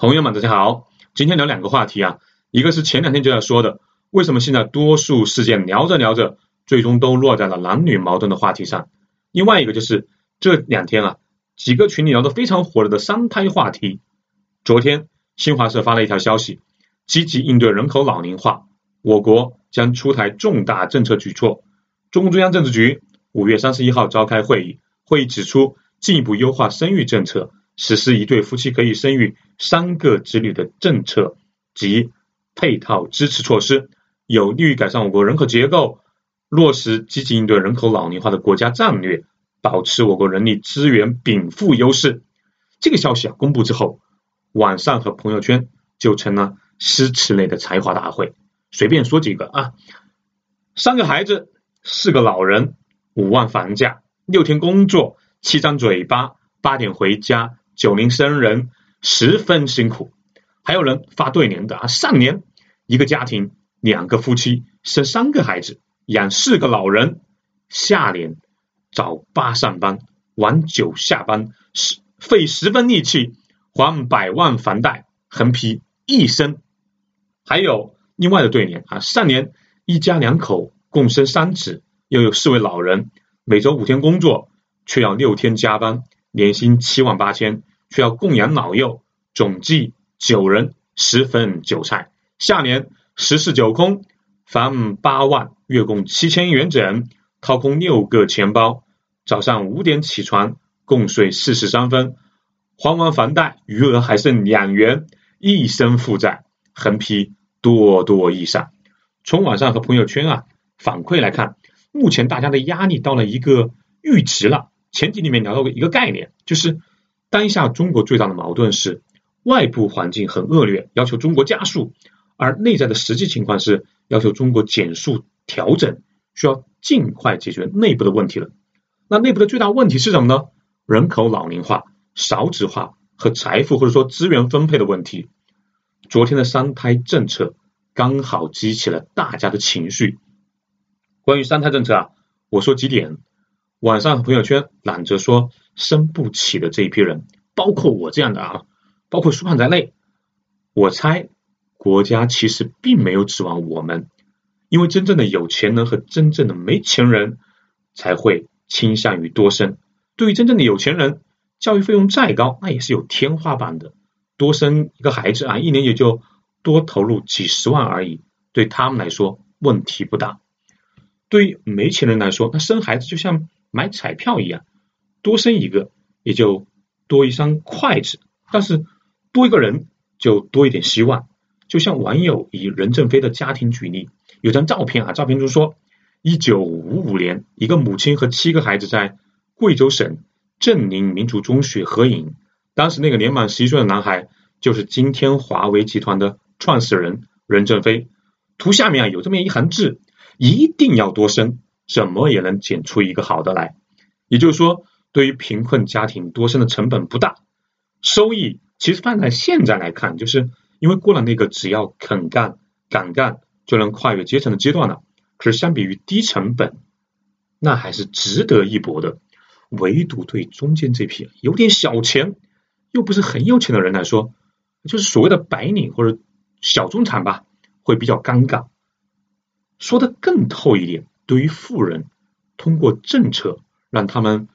朋友们，大家好，今天聊两个话题啊，一个是前两天就要说的，为什么现在多数事件聊着聊着，最终都落在了男女矛盾的话题上；另外一个就是这两天啊，几个群里聊得非常火热的三胎话题。昨天新华社发了一条消息，积极应对人口老龄化，我国将出台重大政策举措。中共中央政治局五月三十一号召开会议，会议指出，进一步优化生育政策。实施一对夫妻可以生育三个子女的政策及配套支持措施，有利于改善我国人口结构，落实积极应对人口老龄化的国家战略，保持我国人力资源禀赋优势。这个消息啊公布之后，网上和朋友圈就成了诗词类的才华大会。随便说几个啊，三个孩子，四个老人，五万房价，六天工作，七张嘴巴，八点回家。九零生人十分辛苦，还有人发对联的啊，上联一个家庭两个夫妻生三个孩子养四个老人，下联早八上班晚九下班，十费十分力气还百万房贷，横批一生。还有另外的对联啊，上联一家两口共生三子，又有四位老人，每周五天工作，却要六天加班，年薪七万八千。需要供养老幼，总计九人，十份韭菜。下年十室九空，房八万，月供七千元整，掏空六个钱包。早上五点起床，共睡四十三分，还完房贷，余额还剩两元，一身负债。横批多多益善。从网上和朋友圈啊反馈来看，目前大家的压力到了一个阈值了。前几里面聊到过一个概念，就是。当下中国最大的矛盾是外部环境很恶劣，要求中国加速；而内在的实际情况是要求中国减速调整，需要尽快解决内部的问题了。那内部的最大问题是什么呢？人口老龄化、少子化和财富或者说资源分配的问题。昨天的三胎政策刚好激起了大家的情绪。关于三胎政策啊，我说几点。晚上朋友圈揽着说。生不起的这一批人，包括我这样的啊，包括苏胖在内，我猜国家其实并没有指望我们，因为真正的有钱人和真正的没钱人才会倾向于多生。对于真正的有钱人，教育费用再高，那也是有天花板的，多生一个孩子啊，一年也就多投入几十万而已，对他们来说问题不大。对于没钱人来说，那生孩子就像买彩票一样。多生一个，也就多一双筷子；但是多一个人，就多一点希望。就像网友以任正非的家庭举例，有张照片啊，照片中说，一九五五年，一个母亲和七个孩子在贵州省镇宁民族中学合影。当时那个年满十一岁的男孩，就是今天华为集团的创始人任正非。图下面啊有这么一行字：一定要多生，怎么也能捡出一个好的来。也就是说。对于贫困家庭多生的成本不大，收益其实放在现在来看，就是因为过了那个只要肯干敢干就能跨越阶层的阶段了。可是相比于低成本，那还是值得一搏的。唯独对中间这批有点小钱又不是很有钱的人来说，就是所谓的白领或者小中产吧，会比较尴尬。说的更透一点，对于富人，通过政策让他们。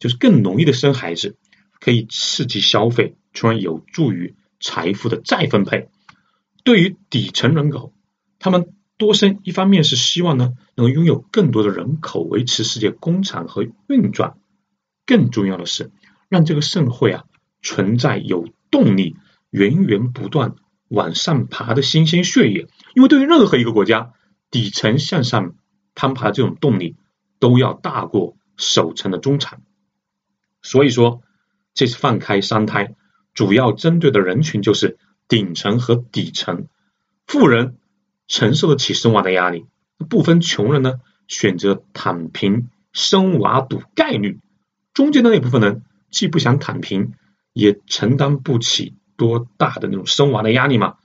就是更容易的生孩子，可以刺激消费，从而有助于财富的再分配。对于底层人口，他们多生，一方面是希望呢，能拥有更多的人口，维持世界工厂和运转；更重要的是，让这个社会啊存在有动力、源源不断往上爬的新鲜血液。因为对于任何一个国家，底层向上攀爬这种动力，都要大过首层的中产。所以说，这次放开三胎，主要针对的人群就是顶层和底层。富人承受得起生娃的压力，部分穷人呢选择躺平生娃赌概率。中间的那部分人既不想躺平，也承担不起多大的那种生娃的压力嘛。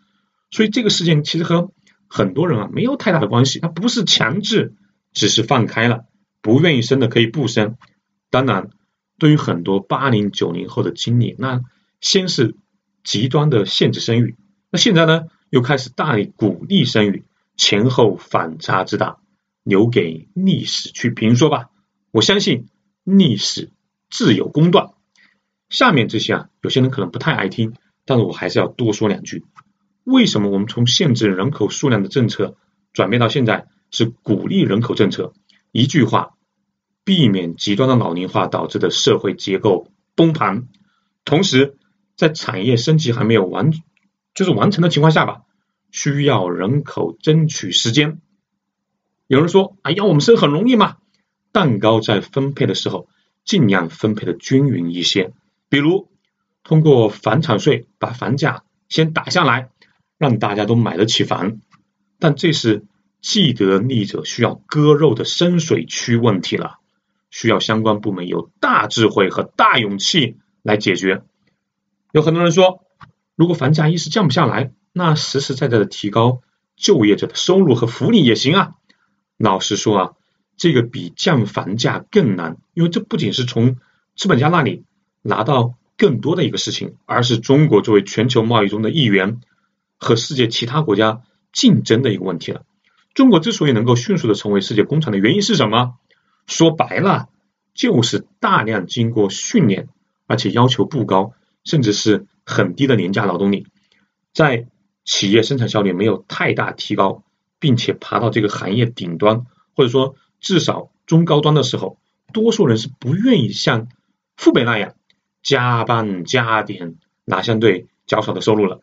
所以这个事件其实和很多人啊没有太大的关系，它不是强制，只是放开了，不愿意生的可以不生。当然。对于很多八零九零后的经历，那先是极端的限制生育，那现在呢又开始大力鼓励生育，前后反差之大，留给历史去评说吧。我相信历史自有公断。下面这些啊，有些人可能不太爱听，但是我还是要多说两句。为什么我们从限制人口数量的政策转变到现在是鼓励人口政策？一句话，避免极端的老龄化导致的社会结构崩盘。同时，在产业升级还没有完，就是完成的情况下吧，需要人口争取时间。有人说：“哎呀，我们生很容易嘛，蛋糕在分配的时候尽量分配的均匀一些，比如通过房产税把房价先打下来。”让大家都买得起房，但这是既得利益者需要割肉的深水区问题了，需要相关部门有大智慧和大勇气来解决。有很多人说，如果房价一时降不下来，那实实在在的提高就业者的收入和福利也行啊。老实说啊，这个比降房价更难，因为这不仅是从资本家那里拿到更多的一个事情，而是中国作为全球贸易中的一员。和世界其他国家竞争的一个问题了。中国之所以能够迅速的成为世界工厂的原因是什么？说白了，就是大量经过训练，而且要求不高，甚至是很低的廉价劳动力，在企业生产效率没有太大提高，并且爬到这个行业顶端，或者说至少中高端的时候，多数人是不愿意像父辈那样加班加点拿相对较少的收入了。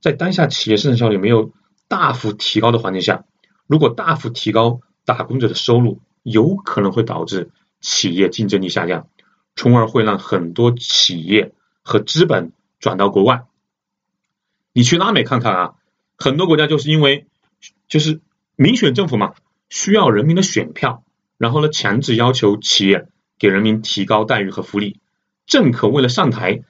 在当下企业生产效率没有大幅提高的环境下，如果大幅提高打工者的收入，有可能会导致企业竞争力下降，从而会让很多企业和资本转到国外。你去拉美看看啊，很多国家就是因为就是民选政府嘛，需要人民的选票，然后呢强制要求企业给人民提高待遇和福利，政客为了上台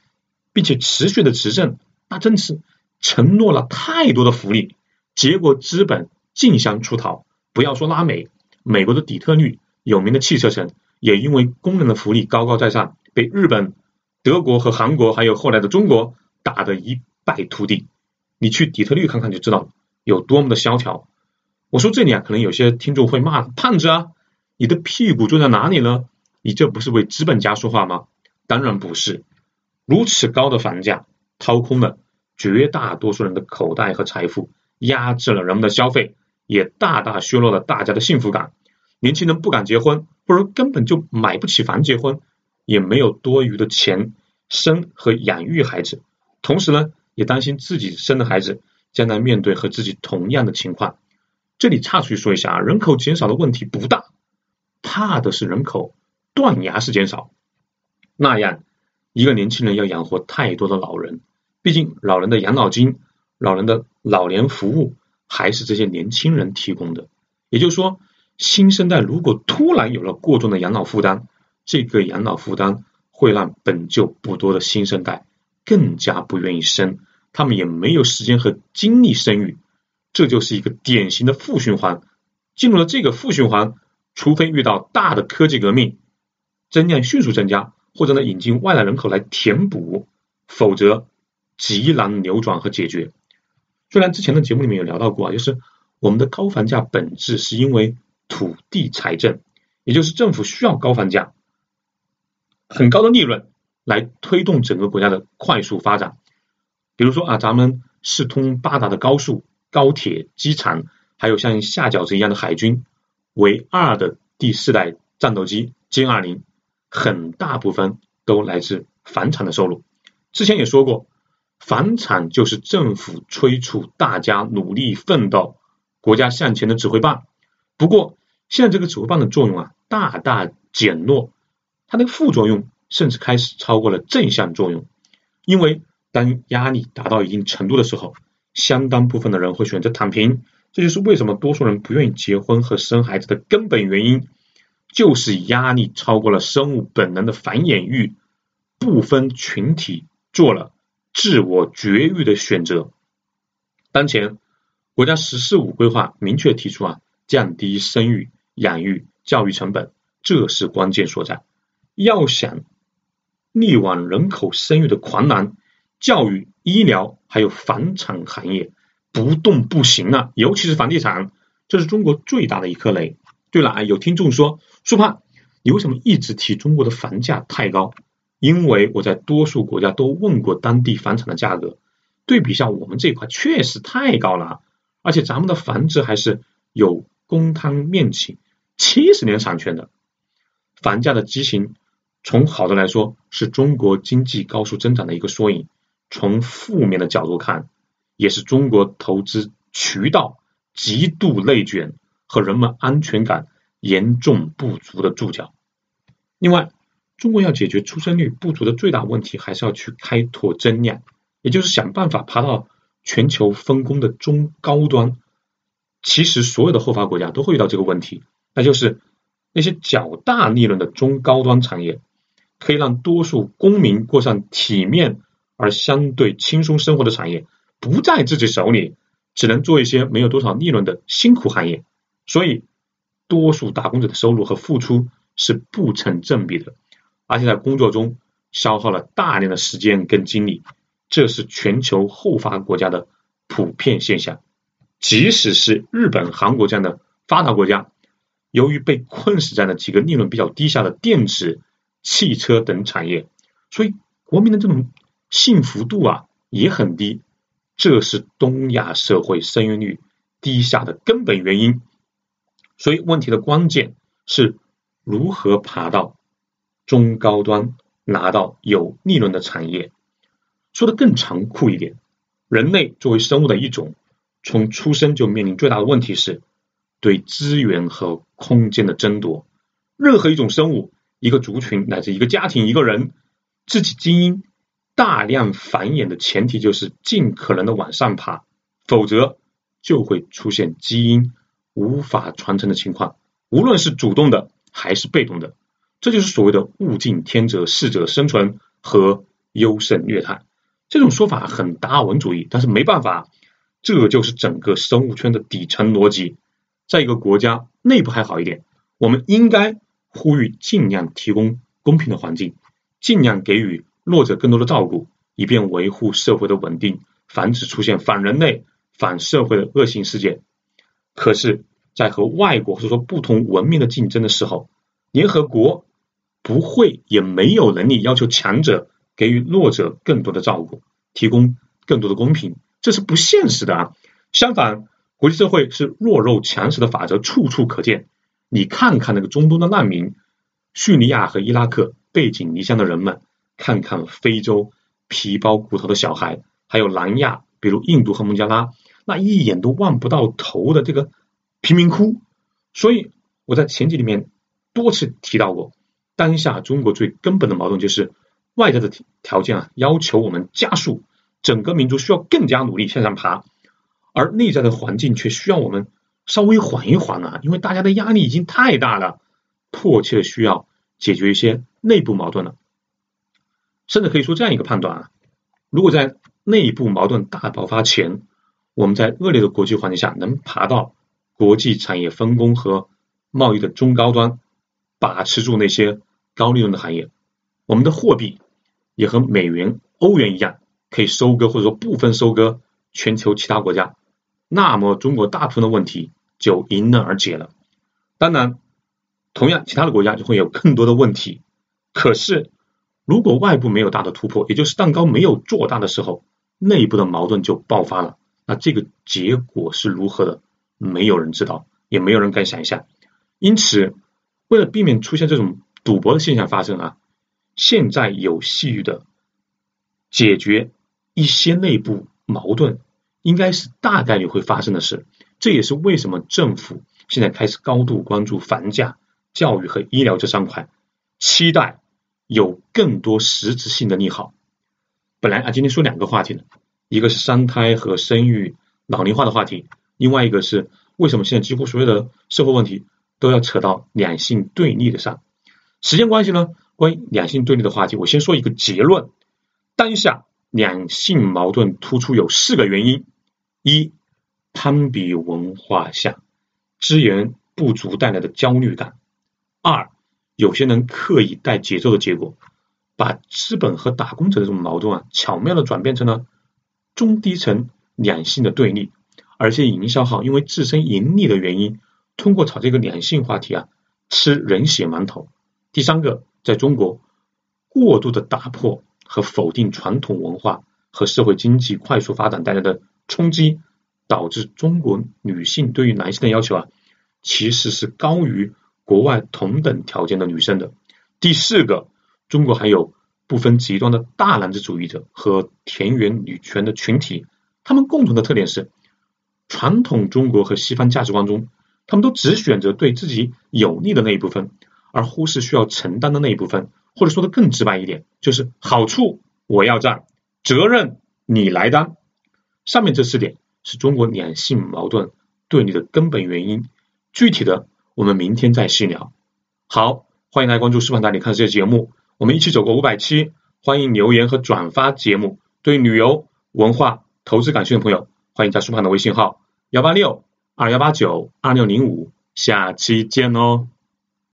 并且持续的执政，那真是。承诺了太多的福利，结果资本竞相出逃。不要说拉美，美国的底特律有名的汽车城，也因为工人的福利高高在上，被日本、德国和韩国，还有后来的中国打得一败涂地。你去底特律看看就知道有多么的萧条。我说这里啊，可能有些听众会骂胖子啊，你的屁股坐在哪里呢？你这不是为资本家说话吗？当然不是，如此高的房价掏空了。绝大多数人的口袋和财富压制了人们的消费，也大大削弱了大家的幸福感。年轻人不敢结婚，或者根本就买不起房结婚，也没有多余的钱生和养育孩子。同时呢，也担心自己生的孩子将来面对和自己同样的情况。这里插出去说一下啊，人口减少的问题不大，怕的是人口断崖式减少。那样，一个年轻人要养活太多的老人。毕竟，老人的养老金、老人的老年服务还是这些年轻人提供的。也就是说，新生代如果突然有了过重的养老负担，这个养老负担会让本就不多的新生代更加不愿意生，他们也没有时间和精力生育，这就是一个典型的负循环。进入了这个负循环，除非遇到大的科技革命，增量迅速增加，或者呢引进外来人口来填补，否则。极难扭转和解决。虽然之前的节目里面有聊到过啊，就是我们的高房价本质是因为土地财政，也就是政府需要高房价、很高的利润来推动整个国家的快速发展。比如说啊，咱们四通八达的高速、高铁、机场，还有像下饺子一样的海军，唯二的第四代战斗机歼二零，很大部分都来自房产的收入。之前也说过。房产就是政府催促大家努力奋斗、国家向前的指挥棒。不过，现在这个指挥棒的作用啊，大大减弱，它的副作用甚至开始超过了正向作用。因为当压力达到一定程度的时候，相当部分的人会选择躺平。这就是为什么多数人不愿意结婚和生孩子的根本原因，就是压力超过了生物本能的繁衍欲，不分群体做了。自我绝育的选择。当前，国家“十四五”规划明确提出啊，降低生育、养育、教育成本，这是关键所在。要想力挽人口生育的狂澜，教育、医疗还有房产行业不动不行啊，尤其是房地产，这是中国最大的一颗雷。对了啊，有听众说，苏胖，你为什么一直提中国的房价太高？因为我在多数国家都问过当地房产的价格，对比一下我们这块确实太高了，而且咱们的房子还是有公摊面积、七十年产权的。房价的畸形，从好的来说是中国经济高速增长的一个缩影；从负面的角度看，也是中国投资渠道极度内卷和人们安全感严重不足的注脚。另外，中国要解决出生率不足的最大问题，还是要去开拓增量，也就是想办法爬到全球分工的中高端。其实，所有的后发国家都会遇到这个问题，那就是那些较大利润的中高端产业，可以让多数公民过上体面而相对轻松生活的产业，不在自己手里，只能做一些没有多少利润的辛苦行业。所以，多数打工者的收入和付出是不成正比的。而且在工作中消耗了大量的时间跟精力，这是全球后发国家的普遍现象。即使是日本、韩国这样的发达国家，由于被困死在了几个利润比较低下的电子、汽车等产业，所以国民的这种幸福度啊也很低。这是东亚社会生育率低下的根本原因。所以问题的关键是如何爬到。中高端拿到有利润的产业，说的更残酷一点，人类作为生物的一种，从出生就面临最大的问题是对资源和空间的争夺。任何一种生物、一个族群乃至一个家庭、一个人，自己基因大量繁衍的前提就是尽可能的往上爬，否则就会出现基因无法传承的情况，无论是主动的还是被动的。这就是所谓的物竞天择、适者生存和优胜劣汰。这种说法很达尔文主义，但是没办法，这就是整个生物圈的底层逻辑。在一个国家内部还好一点，我们应该呼吁尽量提供公平的环境，尽量给予弱者更多的照顾，以便维护社会的稳定，防止出现反人类、反社会的恶性事件。可是，在和外国或者说不同文明的竞争的时候，联合国。不会，也没有能力要求强者给予弱者更多的照顾，提供更多的公平，这是不现实的啊！相反，国际社会是弱肉强食的法则处处可见。你看看那个中东的难民，叙利亚和伊拉克背井离乡的人们，看看非洲皮包骨头的小孩，还有南亚，比如印度和孟加拉，那一眼都望不到头的这个贫民窟。所以我在前集里面多次提到过。当下中国最根本的矛盾就是外在的条件啊，要求我们加速，整个民族需要更加努力向上爬，而内在的环境却需要我们稍微缓一缓啊，因为大家的压力已经太大了，迫切需要解决一些内部矛盾了。甚至可以说这样一个判断啊，如果在内部矛盾大爆发前，我们在恶劣的国际环境下能爬到国际产业分工和贸易的中高端，把持住那些。高利润的行业，我们的货币也和美元、欧元一样，可以收割或者说部分收割全球其他国家。那么中国大部分的问题就迎刃而解了。当然，同样其他的国家就会有更多的问题。可是，如果外部没有大的突破，也就是蛋糕没有做大的时候，内部的矛盾就爆发了。那这个结果是如何的？没有人知道，也没有人敢想象。因此，为了避免出现这种，赌博的现象发生啊，现在有序的解决一些内部矛盾，应该是大概率会发生的事。这也是为什么政府现在开始高度关注房价、教育和医疗这三块，期待有更多实质性的利好。本来啊，今天说两个话题呢，一个是三胎和生育老龄化的话题，另外一个是为什么现在几乎所有的社会问题都要扯到两性对立的上。时间关系呢？关于两性对立的话题，我先说一个结论：当下两性矛盾突出有四个原因：一、攀比文化下资源不足带来的焦虑感；二、有些人刻意带节奏的结果，把资本和打工者的这种矛盾啊，巧妙的转变成了中低层两性的对立，而且营销号因为自身盈利的原因，通过炒这个两性话题啊，吃人血馒头。第三个，在中国过度的打破和否定传统文化和社会经济快速发展带来的冲击，导致中国女性对于男性的要求啊，其实是高于国外同等条件的女生的。第四个。中国还有部分极端的大男子主义者和田园女权的群体，他们共同的特点是，传统中国和西方价值观中，他们都只选择对自己有利的那一部分，而忽视需要承担的那一部分，或者说的更直白一点，就是好处我要占，责任你来担。上面这四点是中国两性矛盾对立的根本原因，具体的我们明天再细聊。好，欢迎来关注视频带你看世界节目。我们一起走过五百期，欢迎留言和转发节目。对旅游、文化、投资感兴趣的朋友，欢迎加舒胖的微信号：幺八六二幺八九二六零五。下期见哦。